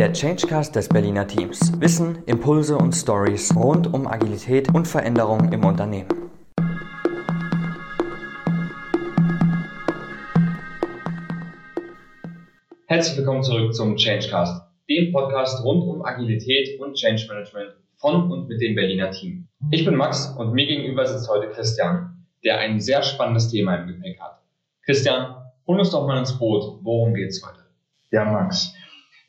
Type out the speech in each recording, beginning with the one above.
Der Changecast des Berliner Teams. Wissen, Impulse und Stories rund um Agilität und Veränderung im Unternehmen. Herzlich willkommen zurück zum Changecast, dem Podcast rund um Agilität und Change Management von und mit dem Berliner Team. Ich bin Max und mir gegenüber sitzt heute Christian, der ein sehr spannendes Thema im Gepäck hat. Christian, hol uns doch mal ins Boot. Worum geht's heute? Ja, Max,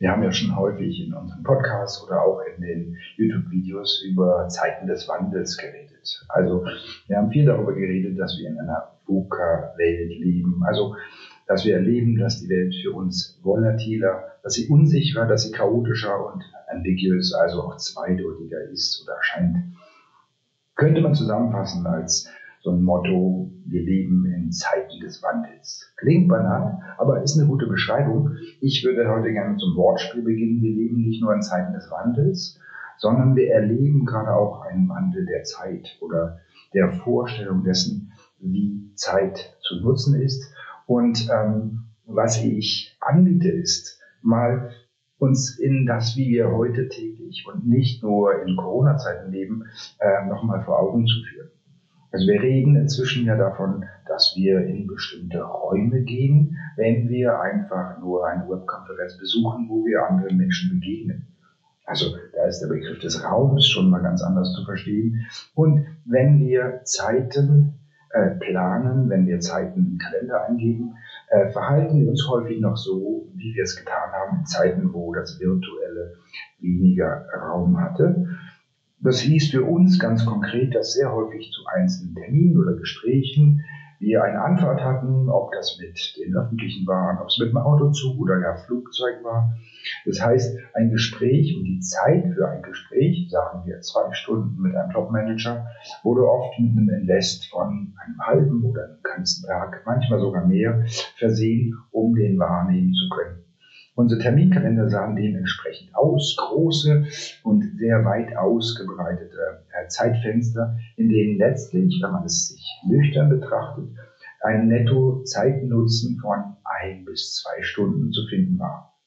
wir haben ja schon häufig in unseren Podcasts oder auch in den YouTube-Videos über Zeiten des Wandels geredet. Also wir haben viel darüber geredet, dass wir in einer VUCA-Welt leben. Also dass wir erleben, dass die Welt für uns volatiler, dass sie unsicherer, dass sie chaotischer und ambiguous, also auch zweideutiger ist oder erscheint. Könnte man zusammenfassen als so ein Motto, wir leben in Zeiten des Wandels. Klingt banal, aber ist eine gute Beschreibung. Ich würde heute gerne zum Wortspiel beginnen. Wir leben nicht nur in Zeiten des Wandels, sondern wir erleben gerade auch einen Wandel der Zeit oder der Vorstellung dessen, wie Zeit zu nutzen ist. Und ähm, was ich anbiete, ist mal uns in das, wie wir heute täglich und nicht nur in Corona-Zeiten leben, äh, nochmal vor Augen zu führen. Also wir reden inzwischen ja davon, dass wir in bestimmte Räume gehen, wenn wir einfach nur eine Webkonferenz besuchen, wo wir anderen Menschen begegnen. Also da ist der Begriff des Raums schon mal ganz anders zu verstehen. Und wenn wir Zeiten äh, planen, wenn wir Zeiten im Kalender eingeben, äh, verhalten wir uns häufig noch so, wie wir es getan haben in Zeiten, wo das Virtuelle weniger Raum hatte. Das hieß für uns ganz konkret, dass sehr häufig zu einzelnen Terminen oder Gesprächen wir eine Anfahrt hatten, ob das mit den Öffentlichen waren, ob es mit dem Autozug oder gar Flugzeug war. Das heißt, ein Gespräch und die Zeit für ein Gespräch, sagen wir zwei Stunden mit einem Top-Manager, wurde oft mit einem Invest von einem halben oder einem ganzen Tag, manchmal sogar mehr, versehen, um den wahrnehmen zu können. Unsere Terminkalender sahen dementsprechend aus, große und sehr weit ausgebreitete äh, Zeitfenster, in denen letztlich, wenn man es sich nüchtern betrachtet, ein Netto-Zeitnutzen von ein bis zwei Stunden zu finden war.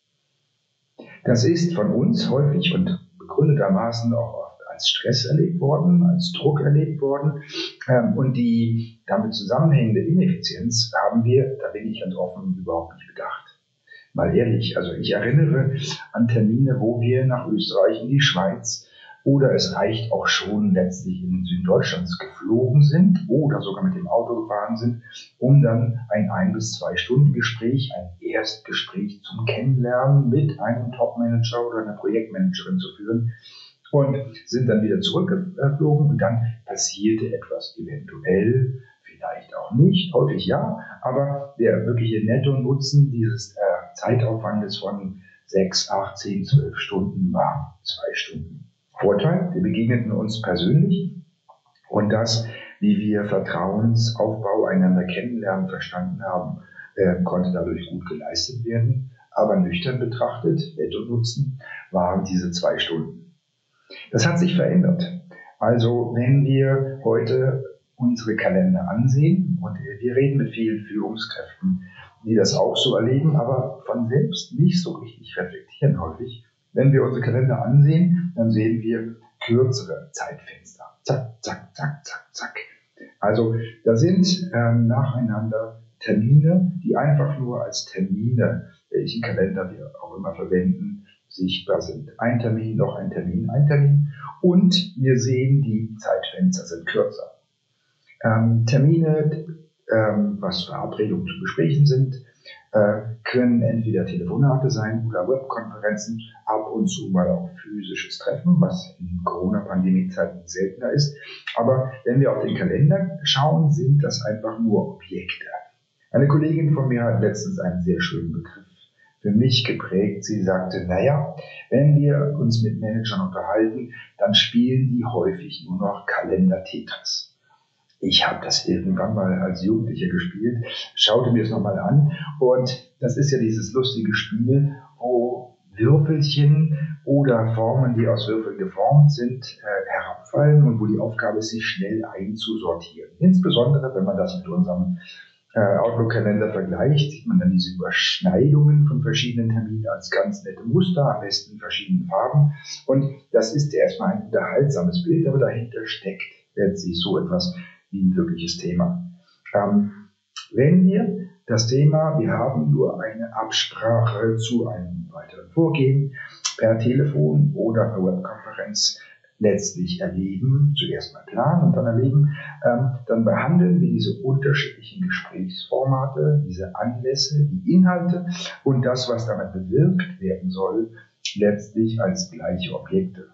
Das ist von uns häufig und begründetermaßen auch oft als Stress erlebt worden, als Druck erlebt worden. Ähm, und die damit zusammenhängende Ineffizienz haben wir, da bin ich ganz offen, überhaupt nicht bedacht mal ehrlich, also ich erinnere an Termine, wo wir nach Österreich, in die Schweiz oder es reicht auch schon letztlich in den Süden Deutschlands geflogen sind oder sogar mit dem Auto gefahren sind, um dann ein ein bis zwei Stunden Gespräch, ein Erstgespräch zum Kennenlernen mit einem Topmanager oder einer Projektmanagerin zu führen und sind dann wieder zurückgeflogen und dann passierte etwas eventuell, vielleicht auch nicht, häufig ja, aber der wirkliche Netto-Nutzen dieses äh, Zeitaufwandes von sechs, acht, zehn, zwölf Stunden war zwei Stunden. Vorteil, wir begegneten uns persönlich und das, wie wir Vertrauensaufbau einander kennenlernen verstanden haben, äh, konnte dadurch gut geleistet werden. Aber nüchtern betrachtet, Netto-Nutzen, waren diese zwei Stunden. Das hat sich verändert. Also wenn wir heute unsere Kalender ansehen und wir reden mit vielen Führungskräften, die das auch so erleben, aber von selbst nicht so richtig reflektieren häufig. Wenn wir unsere Kalender ansehen, dann sehen wir kürzere Zeitfenster. Zack, zack, zack, zack, zack. Also da sind ähm, nacheinander Termine, die einfach nur als Termine, welchen Kalender wir auch immer verwenden, sichtbar sind. Ein Termin, noch ein Termin, ein Termin. Und wir sehen, die Zeitfenster sind kürzer. Ähm, Termine ähm, was Verabredungen zu Gesprächen sind, äh, können entweder Telefonate sein oder Webkonferenzen, ab und zu mal auch physisches Treffen, was in Corona-Pandemie-Zeiten seltener ist. Aber wenn wir auf den Kalender schauen, sind das einfach nur Objekte. Eine Kollegin von mir hat letztens einen sehr schönen Begriff für mich geprägt. Sie sagte, naja, wenn wir uns mit Managern unterhalten, dann spielen die häufig nur noch Kalender-Tetris. Ich habe das irgendwann mal als Jugendlicher gespielt, schaute mir es nochmal an und das ist ja dieses lustige Spiel, wo Würfelchen oder Formen, die aus Würfeln geformt sind, äh, herabfallen und wo die Aufgabe ist, sich schnell einzusortieren. Insbesondere, wenn man das mit unserem äh, Outlook-Kalender vergleicht, sieht man dann diese Überschneidungen von verschiedenen Terminen als ganz nette Muster, am besten in verschiedenen Farben. Und das ist erstmal ein unterhaltsames Bild, aber dahinter steckt letztlich so etwas wie ein wirkliches Thema. Ähm, wenn wir das Thema, wir haben nur eine Absprache zu einem weiteren Vorgehen per Telefon oder per Webkonferenz letztlich erleben, zuerst mal planen und dann erleben, ähm, dann behandeln wir diese unterschiedlichen Gesprächsformate, diese Anlässe, die Inhalte und das, was damit bewirkt werden soll, letztlich als gleiche Objekte.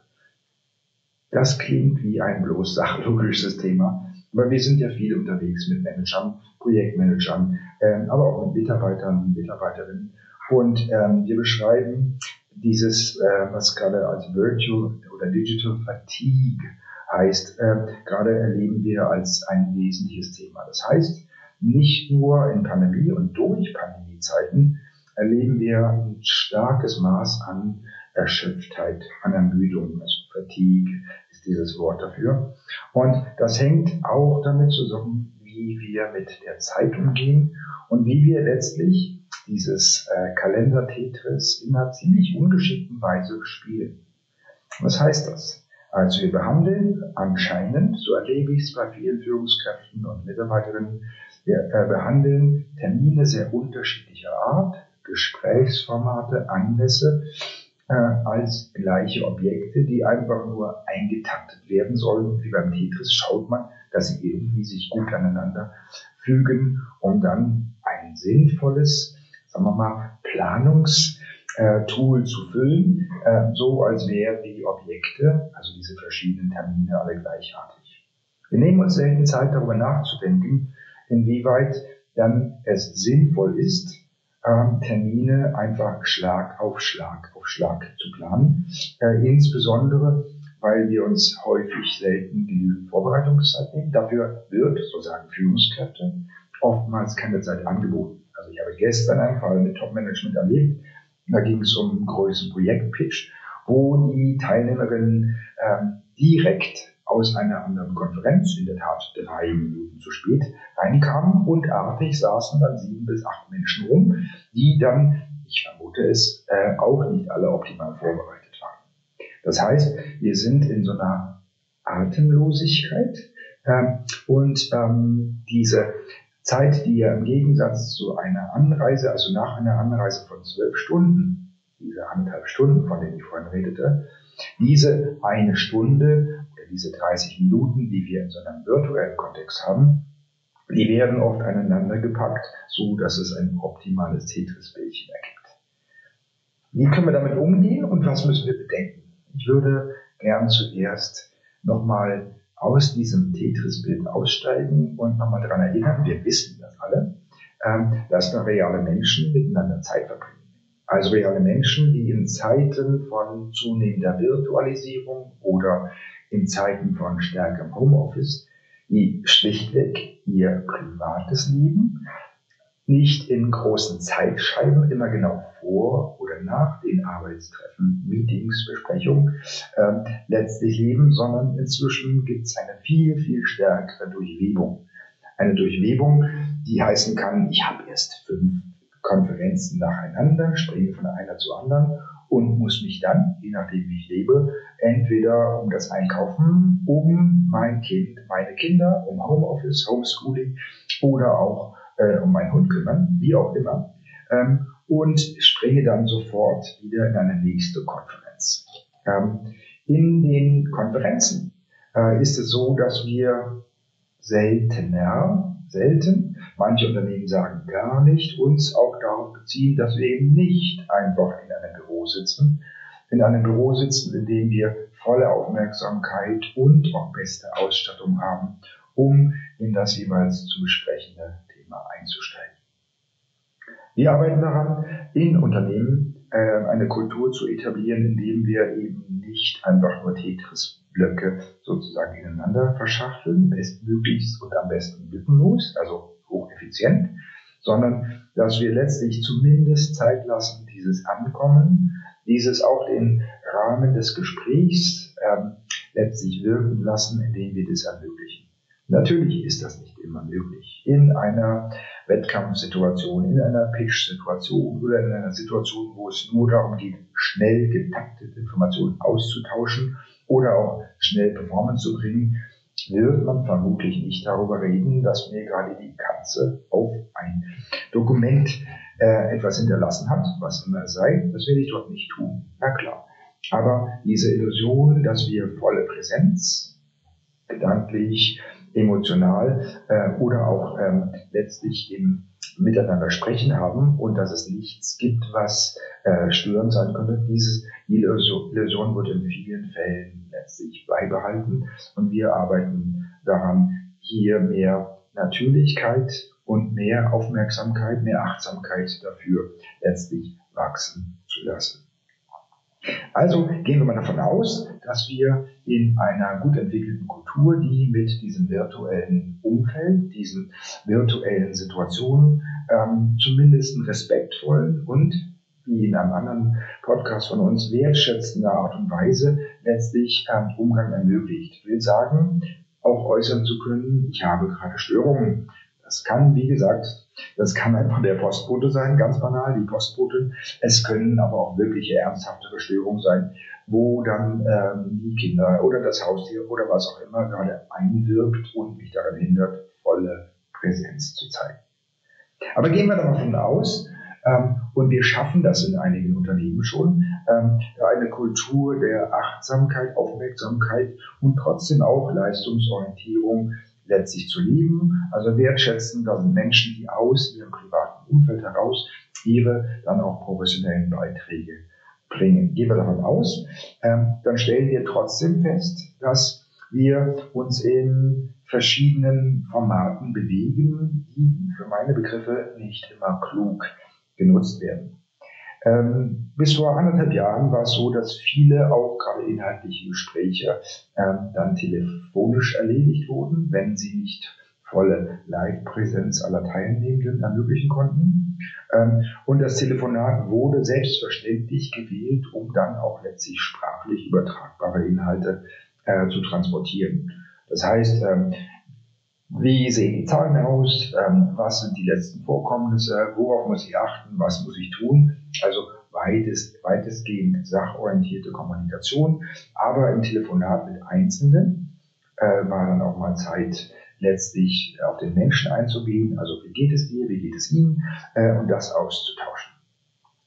Das klingt wie ein bloß sachlogisches Thema, aber wir sind ja viel unterwegs mit Managern, Projektmanagern, äh, aber auch mit Mitarbeitern und Mitarbeiterinnen. Und ähm, wir beschreiben dieses, äh, was gerade als Virtual oder Digital Fatigue heißt, äh, gerade erleben wir als ein wesentliches Thema. Das heißt, nicht nur in Pandemie und durch Pandemiezeiten erleben wir ein starkes Maß an Erschöpftheit, an Ermüdung, also Fatigue ist dieses Wort dafür. Und das hängt auch damit zusammen, wie wir mit der Zeit umgehen und wie wir letztlich dieses äh, Kalender-Tetris in einer ziemlich ungeschickten Weise spielen. Was heißt das? Also wir behandeln anscheinend, so erlebe ich es bei vielen Führungskräften und Mitarbeiterinnen, wir äh, behandeln Termine sehr unterschiedlicher Art, Gesprächsformate, Anlässe äh, als gleiche Objekte, die einfach nur eingetaktet werden sollen. Wie beim Tetris schaut man, dass sie irgendwie sich gut aneinander fügen, um dann ein sinnvolles sagen wir mal, Planungstool zu füllen, äh, so als wären die Objekte, also diese verschiedenen Termine, alle gleichartig. Wir nehmen uns selten Zeit, darüber nachzudenken, inwieweit dann es sinnvoll ist, ähm, Termine einfach Schlag auf Schlag auf Schlag zu planen, äh, insbesondere weil wir uns häufig selten genügend Vorbereitungszeit nehmen. Dafür wird, so sagen Führungskräfte, oftmals keine Zeit angeboten. Also ich habe gestern einen Fall mit Top-Management erlebt. Da ging es um einen größeren Projektpitch, wo die Teilnehmerinnen ähm, direkt aus einer anderen Konferenz, in der Tat drei Minuten zu spät, reinkamen und artig saßen dann sieben bis acht Menschen rum, die dann, ich vermute es, äh, auch nicht alle optimal vorbereitet waren. Das heißt, wir sind in so einer Atemlosigkeit äh, und ähm, diese Zeit, die ja im Gegensatz zu einer Anreise, also nach einer Anreise von zwölf Stunden, diese anderthalb Stunden, von denen ich vorhin redete, diese eine Stunde oder diese 30 Minuten, die wir in so einem virtuellen Kontext haben, die werden oft aneinander gepackt, so dass es ein optimales Tetris-Bildchen ergibt. Wie können wir damit umgehen und was müssen wir bedenken? Ich würde gern zuerst nochmal aus diesem Tetris-Bild aussteigen und nochmal daran erinnern, wir wissen das alle, ähm, dass da reale Menschen miteinander Zeit verbringen. Also reale Menschen, die in Zeiten von zunehmender Virtualisierung oder in Zeiten von stärkerem Homeoffice, die schlichtweg ihr privates Leben nicht in großen Zeitscheiben immer genau vor oder nach den Arbeitstreffen, Meetings, Besprechungen äh, letztlich leben, sondern inzwischen gibt es eine viel, viel stärkere Durchwebung. Eine Durchwebung, die heißen kann, ich habe erst fünf Konferenzen nacheinander, springe von einer zur anderen und muss mich dann, je nachdem wie ich lebe, entweder um das Einkaufen, um mein Kind, meine Kinder, um Homeoffice, Homeschooling oder auch äh, um meinen Hund kümmern, wie auch immer, ähm, und springe dann sofort wieder in eine nächste Konferenz. Ähm, in den Konferenzen äh, ist es so, dass wir seltener, selten, manche Unternehmen sagen gar nicht, uns auch darauf beziehen, dass wir eben nicht einfach in einem Büro sitzen, in einem Büro sitzen, in dem wir volle Aufmerksamkeit und auch beste Ausstattung haben, um in das jeweils zu besprechende Thema einzusteigen. Wir arbeiten daran, in Unternehmen äh, eine Kultur zu etablieren, indem wir eben nicht einfach nur Tetris-Blöcke sozusagen ineinander verschachteln, bestmöglichst und am besten lückenlos, also hocheffizient, sondern dass wir letztlich zumindest Zeit lassen, dieses Ankommen, dieses auch den Rahmen des Gesprächs ähm, letztlich wirken lassen, indem wir das ermöglichen. Natürlich ist das nicht immer möglich. In einer Wettkampfsituation, in einer Pitch-Situation oder in einer Situation, wo es nur darum geht, schnell getaktete Informationen auszutauschen oder auch schnell Performance zu bringen, wird man vermutlich nicht darüber reden, dass mir gerade die Katze auf ein Dokument äh, etwas hinterlassen hat, was immer es sei. Das werde ich dort nicht tun. Na klar. Aber diese Illusion, dass wir volle Präsenz, gedanklich, emotional äh, oder auch ähm, letztlich im Miteinander sprechen haben und dass es nichts gibt, was äh, störend sein könnte. Diese Illusion wird in vielen Fällen letztlich beibehalten und wir arbeiten daran, hier mehr Natürlichkeit und mehr Aufmerksamkeit, mehr Achtsamkeit dafür letztlich wachsen zu lassen. Also gehen wir mal davon aus, dass wir in einer gut entwickelten Kultur, die mit diesem virtuellen Umfeld, diesen virtuellen Situationen ähm, zumindest einen respektvollen und wie in einem anderen Podcast von uns wertschätzender Art und Weise letztlich ähm, Umgang ermöglicht. Ich will sagen, auch äußern zu können, ich habe gerade Störungen. Das kann, wie gesagt, das kann einfach der Postbote sein, ganz banal, die Postbotin. Es können aber auch wirkliche ernsthaftere Störungen sein, wo dann ähm, die Kinder oder das Haustier oder was auch immer gerade einwirkt und mich daran hindert, volle Präsenz zu zeigen. Aber gehen wir davon aus, ähm, und wir schaffen das in einigen Unternehmen schon, ähm, eine Kultur der Achtsamkeit, Aufmerksamkeit und trotzdem auch Leistungsorientierung letztlich zu leben. Also wertschätzen, da sind Menschen, die aus ihrem privaten Umfeld heraus ihre dann auch professionellen Beiträge bringen. Gehen wir davon aus, ähm, dann stellen wir trotzdem fest, dass wir uns in verschiedenen Formaten bewegen, die für meine Begriffe nicht immer klug genutzt werden. Ähm, bis vor anderthalb Jahren war es so, dass viele auch gerade inhaltliche Gespräche ähm, dann telefonisch erledigt wurden, wenn sie nicht volle Live-Präsenz aller Teilnehmenden ermöglichen konnten. Ähm, und das Telefonat wurde selbstverständlich gewählt, um dann auch letztlich sprachlich übertragbare Inhalte äh, zu transportieren. Das heißt, ähm, wie sehen die Zahlen aus? Ähm, was sind die letzten Vorkommnisse? Worauf muss ich achten? Was muss ich tun? Also weitest, weitestgehend sachorientierte Kommunikation, aber im Telefonat mit Einzelnen äh, war dann auch mal Zeit, letztlich auf den Menschen einzugehen. Also wie geht es dir, wie geht es ihm äh, und das auszutauschen.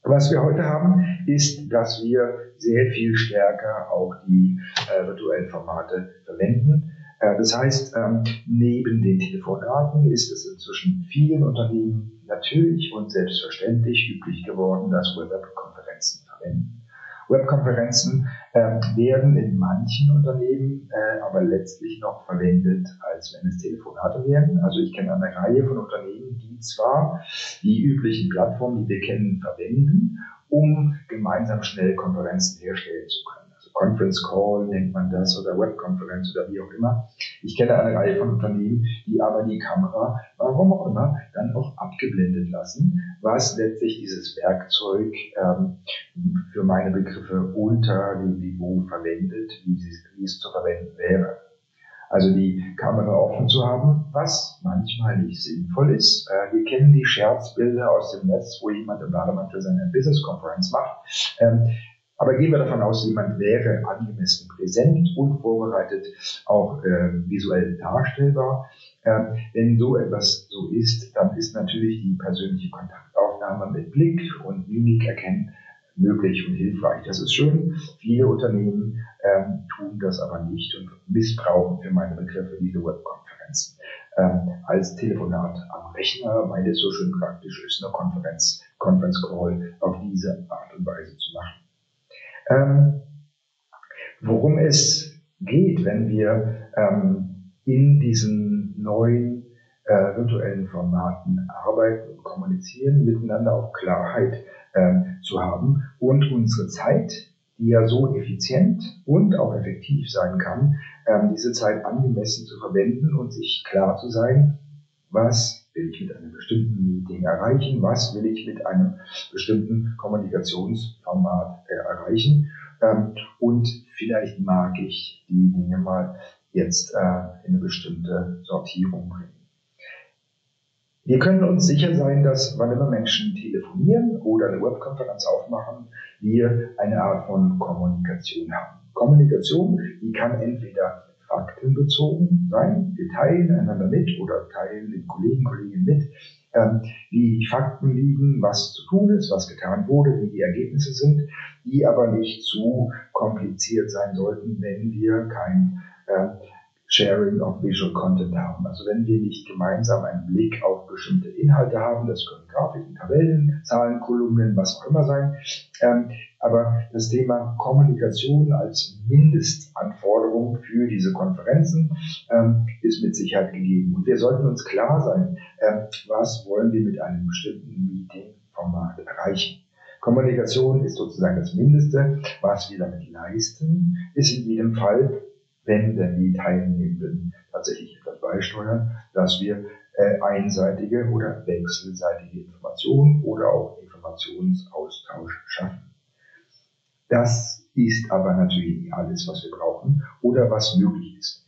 Was wir heute haben, ist, dass wir sehr viel stärker auch die äh, virtuellen Formate verwenden. Äh, das heißt, ähm, neben den Telefonaten ist es inzwischen vielen Unternehmen natürlich und selbstverständlich üblich geworden, dass wir Webkonferenzen verwenden. Webkonferenzen äh, werden in manchen Unternehmen äh, aber letztlich noch verwendet, als wenn es Telefonate wären. Also ich kenne eine Reihe von Unternehmen, die zwar die üblichen Plattformen, die wir kennen, verwenden, um gemeinsam schnell Konferenzen herstellen zu können. Conference Call nennt man das oder Webkonferenz oder wie auch immer. Ich kenne eine Reihe von Unternehmen, die aber die Kamera, warum auch immer, dann auch abgeblendet lassen, was letztlich dieses Werkzeug ähm, für meine Begriffe unter dem Niveau verwendet, wie, sie, wie es zu verwenden wäre. Also die Kamera offen zu haben, was manchmal nicht sinnvoll ist. Äh, wir kennen die Scherzbilder aus dem Netz, wo jemand im Bademantel seine Business-Konferenz macht. Ähm, aber gehen wir davon aus, jemand wäre angemessen präsent und vorbereitet, auch äh, visuell darstellbar. Äh, wenn so etwas so ist, dann ist natürlich die persönliche Kontaktaufnahme mit Blick und Mimik erkennen möglich und hilfreich. Das ist schön. Viele Unternehmen ähm, tun das aber nicht und missbrauchen für meine Begriffe diese Webkonferenzen ähm, als Telefonat am Rechner, weil es so schön praktisch ist, eine Konferenz, Conference Call auf diese Art und Weise zu machen. Ähm, worum es geht, wenn wir ähm, in diesen neuen äh, virtuellen Formaten arbeiten und kommunizieren, miteinander auch Klarheit ähm, zu haben und unsere Zeit, die ja so effizient und auch effektiv sein kann, ähm, diese Zeit angemessen zu verwenden und sich klar zu sein, was will ich mit einem bestimmten Meeting erreichen, was will ich mit einem bestimmten Kommunikationsformat äh, erreichen. Ähm, und vielleicht mag ich die Dinge mal jetzt äh, in eine bestimmte Sortierung bringen. Wir können uns sicher sein, dass wann immer Menschen telefonieren oder eine Webkonferenz aufmachen, wir eine Art von Kommunikation haben. Kommunikation, die kann entweder faktenbezogen sein, wir teilen einander mit oder teilen den Kollegen, Kolleginnen mit, ähm, wie die Fakten liegen, was zu tun ist, was getan wurde, wie die Ergebnisse sind, die aber nicht zu kompliziert sein sollten, wenn wir kein äh, Sharing of Visual Content haben. Also wenn wir nicht gemeinsam einen Blick auf bestimmte Inhalte haben, das können Grafiken, Tabellen, Zahlen, Kolumnen, was auch immer sein. Ähm, aber das Thema Kommunikation als Mindestanforderung für diese Konferenzen ähm, ist mit Sicherheit gegeben. Und wir sollten uns klar sein, ähm, was wollen wir mit einem bestimmten Meeting-Format erreichen. Kommunikation ist sozusagen das Mindeste. Was wir damit leisten, ist in jedem Fall wenn denn die Teilnehmenden tatsächlich etwas beisteuern, dass wir äh, einseitige oder wechselseitige Informationen oder auch Informationsaustausch schaffen. Das ist aber natürlich nicht alles, was wir brauchen oder was möglich ist.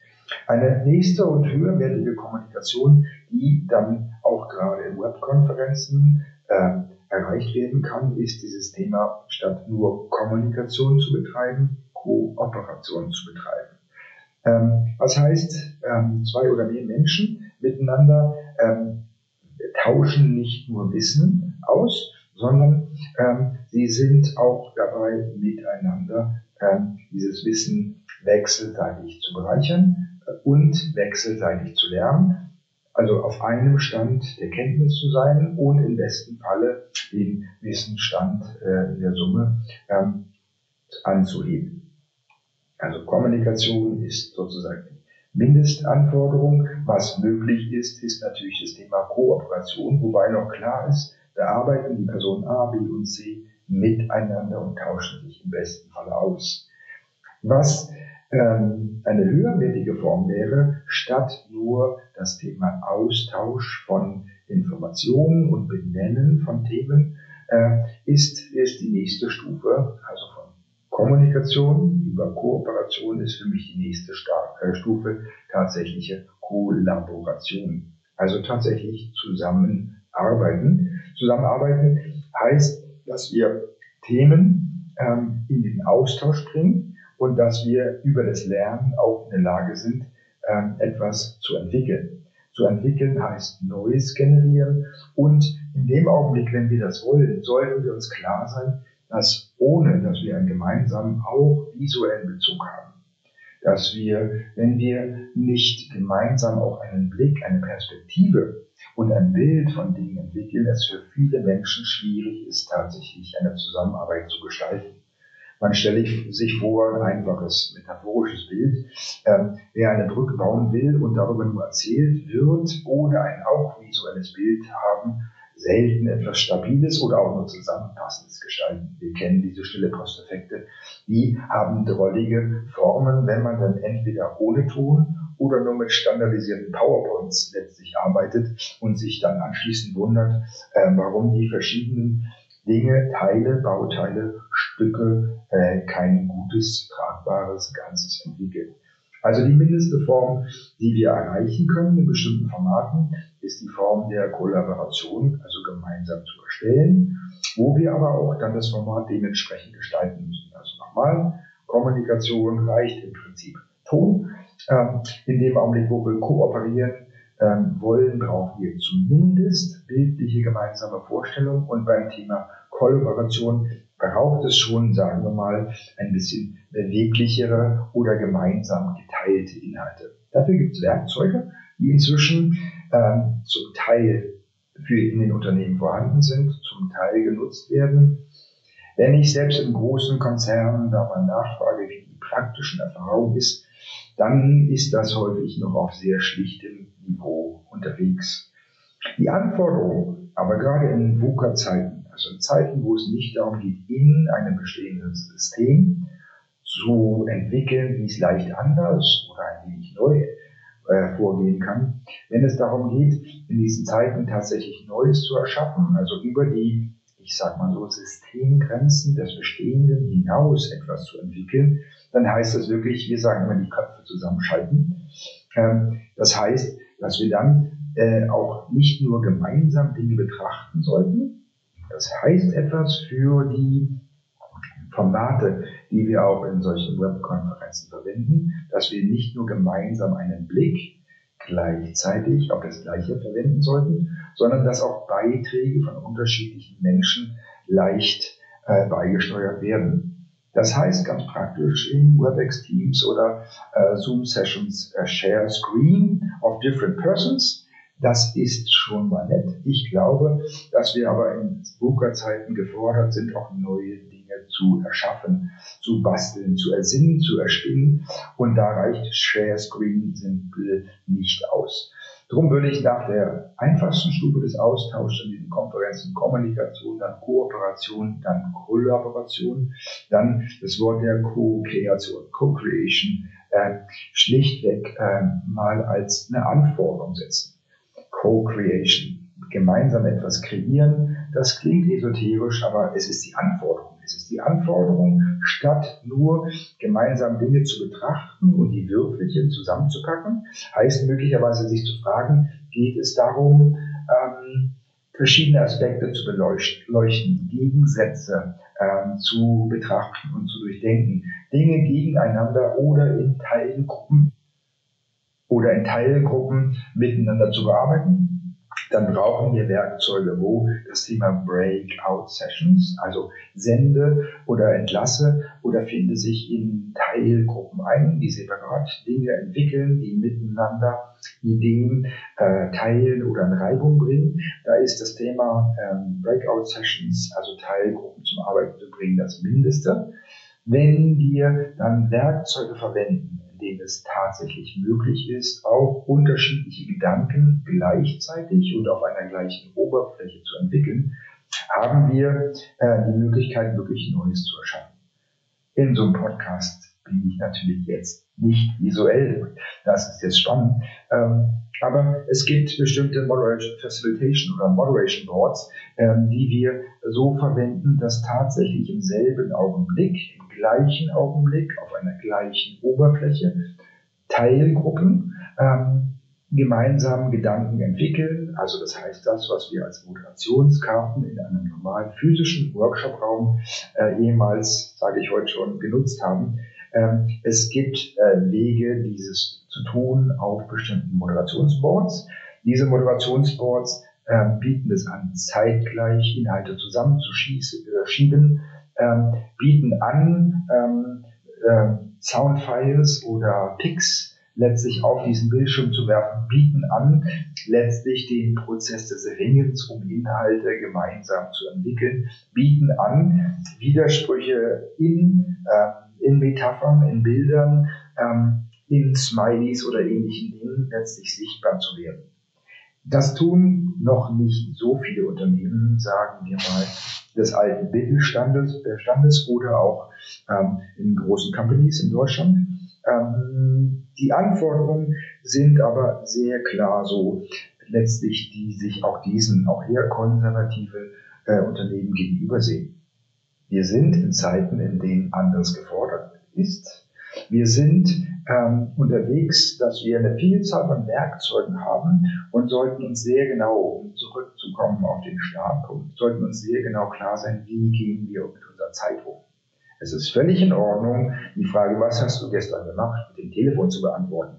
Eine nächste und höherwertige Kommunikation, die dann auch gerade in Webkonferenzen äh, erreicht werden kann, ist dieses Thema, statt nur Kommunikation zu betreiben, Kooperation zu betreiben. Ähm, was heißt, ähm, zwei oder mehr Menschen miteinander ähm, tauschen nicht nur Wissen aus, sondern sie sind auch dabei, miteinander dieses Wissen wechselseitig zu bereichern und wechselseitig zu lernen. Also auf einem Stand der Kenntnis zu sein und im besten Falle den Wissensstand äh, in der Summe anzuheben. Also Kommunikation ist sozusagen Mindestanforderung. Was möglich ist, ist natürlich das Thema Kooperation, wobei noch klar ist, da arbeiten die Personen A, B und C miteinander und tauschen sich im besten Falle aus. Was ähm, eine höherwertige Form wäre, statt nur das Thema Austausch von Informationen und Benennen von Themen, äh, ist, ist die nächste Stufe, also Kommunikation über Kooperation ist für mich die nächste Stufe tatsächliche Kollaboration. Also tatsächlich zusammenarbeiten. Zusammenarbeiten heißt, dass wir Themen ähm, in den Austausch bringen und dass wir über das Lernen auch in der Lage sind, ähm, etwas zu entwickeln. Zu entwickeln heißt Neues generieren und in dem Augenblick, wenn wir das wollen, sollten wir uns klar sein, dass ohne, dass wir einen gemeinsamen, auch visuellen Bezug haben, dass wir, wenn wir nicht gemeinsam auch einen Blick, eine Perspektive und ein Bild von Dingen entwickeln, es für viele Menschen schwierig ist, tatsächlich eine Zusammenarbeit zu gestalten. Man stelle sich vor, ein einfaches metaphorisches Bild. Ähm, wer eine Brücke bauen will und darüber nur erzählt, wird ohne ein auch visuelles Bild haben, selten etwas Stabiles oder auch nur Zusammenpassendes gestalten. Wir kennen diese stille Posteffekte. Die haben drollige Formen, wenn man dann entweder ohne Ton oder nur mit standardisierten PowerPoints letztlich arbeitet und sich dann anschließend wundert, äh, warum die verschiedenen Dinge, Teile, Bauteile, Stücke äh, kein gutes, tragbares Ganzes entwickeln. Also die mindeste Form, die wir erreichen können in bestimmten Formaten, ist die Form der Kollaboration, also gemeinsam zu erstellen, wo wir aber auch dann das Format dementsprechend gestalten müssen. Also nochmal, Kommunikation reicht im Prinzip Ton. Ähm, in dem Augenblick, wo wir kooperieren ähm, wollen, brauchen wir zumindest bildliche gemeinsame Vorstellungen und beim Thema Kollaboration braucht es schon, sagen wir mal, ein bisschen beweglichere oder gemeinsam geteilte Inhalte. Dafür gibt es Werkzeuge, die inzwischen ähm, zum Teil für in den Unternehmen vorhanden sind, zum Teil genutzt werden. Wenn ich selbst in großen Konzernen da mal nachfrage, wie die praktischen Erfahrungen ist, dann ist das häufig noch auf sehr schlichtem Niveau unterwegs. Die Anforderungen, aber gerade in VUCA-Zeiten, also in Zeiten, wo es nicht darum geht, in einem bestehenden System zu entwickeln, wie es leicht anders oder ein wenig neu äh, vorgehen kann. Wenn es darum geht, in diesen Zeiten tatsächlich Neues zu erschaffen, also über die, ich sag mal so, Systemgrenzen des Bestehenden hinaus etwas zu entwickeln, dann heißt das wirklich, wir sagen immer, die Köpfe zusammenschalten Ähm, das heißt, dass wir dann äh, auch nicht nur gemeinsam Dinge betrachten sollten. Das heißt etwas für die Formate, die wir auch in solchen Webkonferenzen verwenden, dass wir nicht nur gemeinsam einen Blick gleichzeitig auf das Gleiche verwenden sollten, sondern dass auch Beiträge von unterschiedlichen Menschen leicht äh, beigesteuert werden. Das heißt ganz praktisch in WebEx-Teams oder äh, Zoom-Sessions äh, Share Screen of different persons. Das ist schon mal nett. Ich glaube, dass wir aber in VUCA-Zeiten gefordert sind, auch neue Dinge zu erschaffen, zu basteln, zu ersinnen, zu erspinnen. Und da reicht Share Screen simpel nicht aus. Darum würde ich nach der einfachsten Stufe des Austauschs in diesen Konferenzen Kommunikation, dann Kooperation, dann Kollaboration, dann das Wort der Co-Kreation, Co-Creation, äh, schlichtweg äh, mal als eine Anforderung setzen. Co-Creation, gemeinsam etwas kreieren, das klingt esoterisch, aber es ist die Anforderung. Es ist die Anforderung, statt nur gemeinsam Dinge zu betrachten und die Würfelchen zusammenzupacken, heißt möglicherweise sich zu fragen, geht es darum, ähm, verschiedene Aspekte zu beleuchten, Gegensätze ähm, zu betrachten und zu durchdenken, Dinge gegeneinander oder in Teilgruppen oder in Teilgruppen miteinander zu bearbeiten dann brauchen wir Werkzeuge, wo das Thema Breakout Sessions, also sende oder entlasse oder finde sich in Teilgruppen ein, die separat Dinge entwickeln, die miteinander Ideen äh, teilen oder in Reibung bringen. Da ist das Thema ähm, Breakout Sessions, also Teilgruppen zum Arbeiten zu bringen, das Mindeste. Wenn wir dann Werkzeuge verwenden, in es tatsächlich möglich ist, auch unterschiedliche Gedanken gleichzeitig und auf einer gleichen Oberfläche zu entwickeln, haben wir äh, die Möglichkeit, wirklich Neues zu erschaffen. In so einem Podcast bin ich natürlich jetzt nicht visuell. Das ist jetzt spannend. Ähm, aber es gibt bestimmte Moderation Facilitation oder Moderation Boards, ähm, die wir so verwenden, dass tatsächlich im selben Augenblick, im gleichen Augenblick, auf einer gleichen Oberfläche Teilgruppen ähm, gemeinsam Gedanken entwickeln. Also das heißt, das, was wir als Moderationskarten in einem normalen physischen Workshopraum äh, ehemals, sage ich heute schon, genutzt haben, es gibt äh, Wege, dieses zu tun auf bestimmten Moderationsboards. Diese Moderationsboards ähm, bieten es an, zeitgleich Inhalte zusammenzuschieben, ähm, bieten an, Soundfiles oder Pics letztlich auf diesen Bildschirm zu werfen, bieten an, letztlich den Prozess des Ringens um Inhalte gemeinsam zu entwickeln, bieten an, Widersprüche in äh, in Metaphern, in Bildern, ähm, in Smileys oder ähnlichen Dingen letztlich sichtbar zu werden. Das tun noch nicht so viele Unternehmen, sagen wir mal, des alten Mittelstandes äh, Standes oder auch ähm, in großen Companies in Deutschland. Ähm, die Anforderungen sind aber sehr klar so, letztlich, die sich auch diesen, auch eher konservative äh, Unternehmen gegenüber sehen. Wir sind in Zeiten, in denen anderes gefordert ist. Wir sind ähm, unterwegs, dass wir eine Vielzahl von Werkzeugen haben und sollten uns sehr genau, um zurückzukommen auf den Startpunkt, sollten uns sehr genau klar sein, wie gehen wir mit unserer Zeit um. Es ist völlig in Ordnung, die Frage, was hast du gestern gemacht, mit dem Telefon zu beantworten.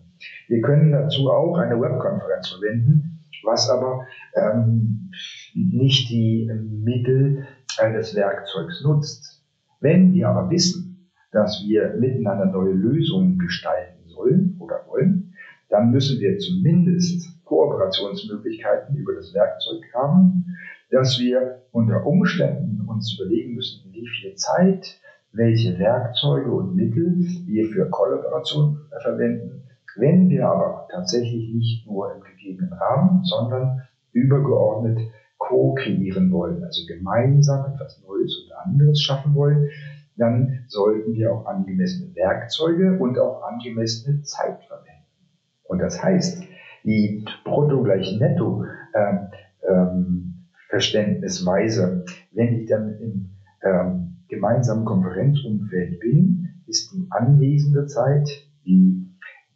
Wir können dazu auch eine Webkonferenz verwenden, was aber ähm, nicht die Mittel eines Werkzeugs nutzt. Wenn wir aber wissen, dass wir miteinander neue Lösungen gestalten sollen oder wollen, dann müssen wir zumindest Kooperationsmöglichkeiten über das Werkzeug haben, dass wir unter Umständen uns überlegen müssen, wie viel Zeit, welche Werkzeuge und Mittel wir für Kollaboration verwenden. Wenn wir aber tatsächlich nicht nur im gegebenen Rahmen, sondern übergeordnet co-kreieren wollen, also gemeinsam etwas Neues und anderes schaffen wollen, dann sollten wir auch angemessene Werkzeuge und auch angemessene Zeit verwenden. Und das heißt, die Brutto gleich Netto ähm, ähm, Verständnisweise, wenn ich dann im ähm, gemeinsamen Konferenzumfeld bin, ist die anwesende Zeit, die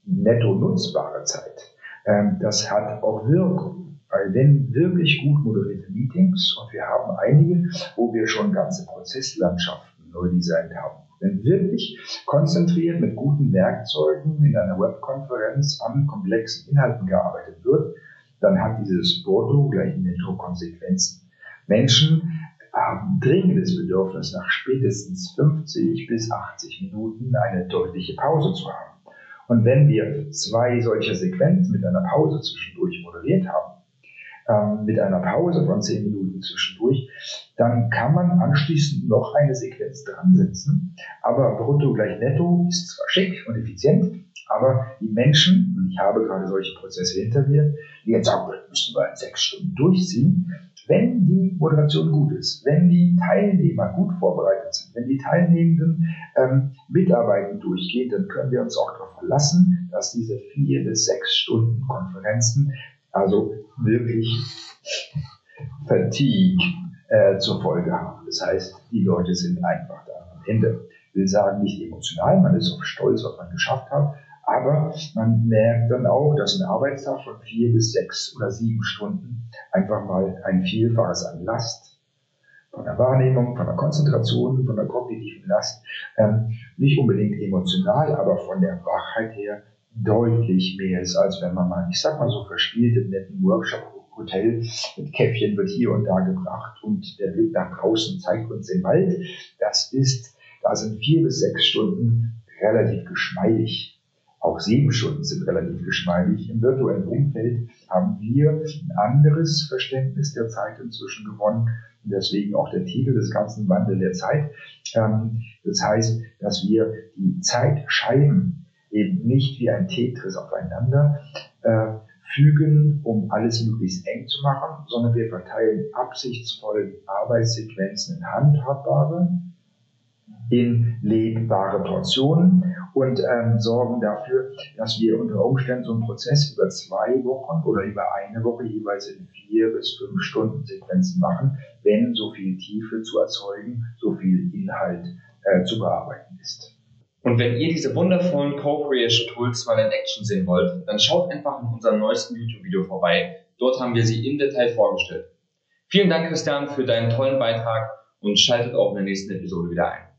netto nutzbare Zeit, ähm, das hat auch Wirkung. Weil wenn wirklich gut moderierte Meetings, und wir haben einige, wo wir schon ganze Prozesslandschaften neu designt haben, wenn wirklich konzentriert mit guten Werkzeugen in einer Webkonferenz an komplexen Inhalten gearbeitet wird, dann hat dieses Brutto gleich Netto Konsequenzen. Menschen haben dringendes Bedürfnis, nach spätestens 50 bis 80 Minuten eine deutliche Pause zu haben. Und wenn wir zwei solcher Sequenzen mit einer Pause zwischendurch moderiert haben, ähm, mit einer Pause von 10 Minuten zwischendurch, dann kann man anschließend noch eine Sequenz dran setzen. Aber brutto gleich netto ist zwar schick und effizient, aber die Menschen, und ich habe gerade solche Prozesse hinter mir, die jetzt sagen, das müssen wir in sechs Stunden durchziehen, wenn die Moderation gut ist, wenn die Teilnehmer gut vorbereitet sind, wenn die Teilnehmenden ähm, mitarbeiten durchgehen, dann können wir uns auch darauf verlassen, dass diese vier bis sechs Stunden Konferenzen also wirklich Fatigue äh, zur Folge haben. Das heißt, die Leute sind einfach da am Ende. Ich will sagen, nicht emotional, man ist auch stolz, was man geschafft hat, aber man merkt dann auch, dass ein Arbeitstag von vier bis sechs oder sieben Stunden einfach mal ein Vielfaches an Last von der Wahrnehmung, von der Konzentration, von der kognitiven Last, ähm, nicht unbedingt emotional, aber von der Wachheit her deutlich mehr ist, als wenn man mal, ich sag mal so, verspielt im netten Workshop-Hotel mit Käffchen wird hier und da gebracht und der Blick nach draußen zeigt uns den Wald. Das ist, da sind vier bis sechs Stunden relativ geschmeidig. Auch sieben Stunden sind relativ geschmeidig. Im virtuellen Umfeld haben wir ein anderes Verständnis der Zeit inzwischen gewonnen. Und deswegen auch der Titel des ganzen Wandel der Zeit. Ähm, das heißt, dass wir die Zeitscheiben eben nicht wie ein Tetris aufeinander äh, fügen, um alles möglichst eng zu machen, sondern wir verteilen absichtsvoll Arbeitssequenzen in handhabbare, in lebbare Portionen und ähm, sorgen dafür, dass wir unter Umständen so einen Prozess über zwei Wochen oder über eine Woche jeweils in vier bis fünf Stunden Sequenzen machen, wenn so viel Tiefe zu erzeugen, so viel Inhalt äh, zu bearbeiten ist. Und wenn ihr diese wundervollen Co-Creation Tools mal in Action sehen wollt, dann schaut einfach in unserem neuesten YouTube-Video vorbei. Dort haben wir sie im Detail vorgestellt. Vielen Dank, Christian, für deinen tollen Beitrag und schaltet auch in der nächsten Episode wieder ein.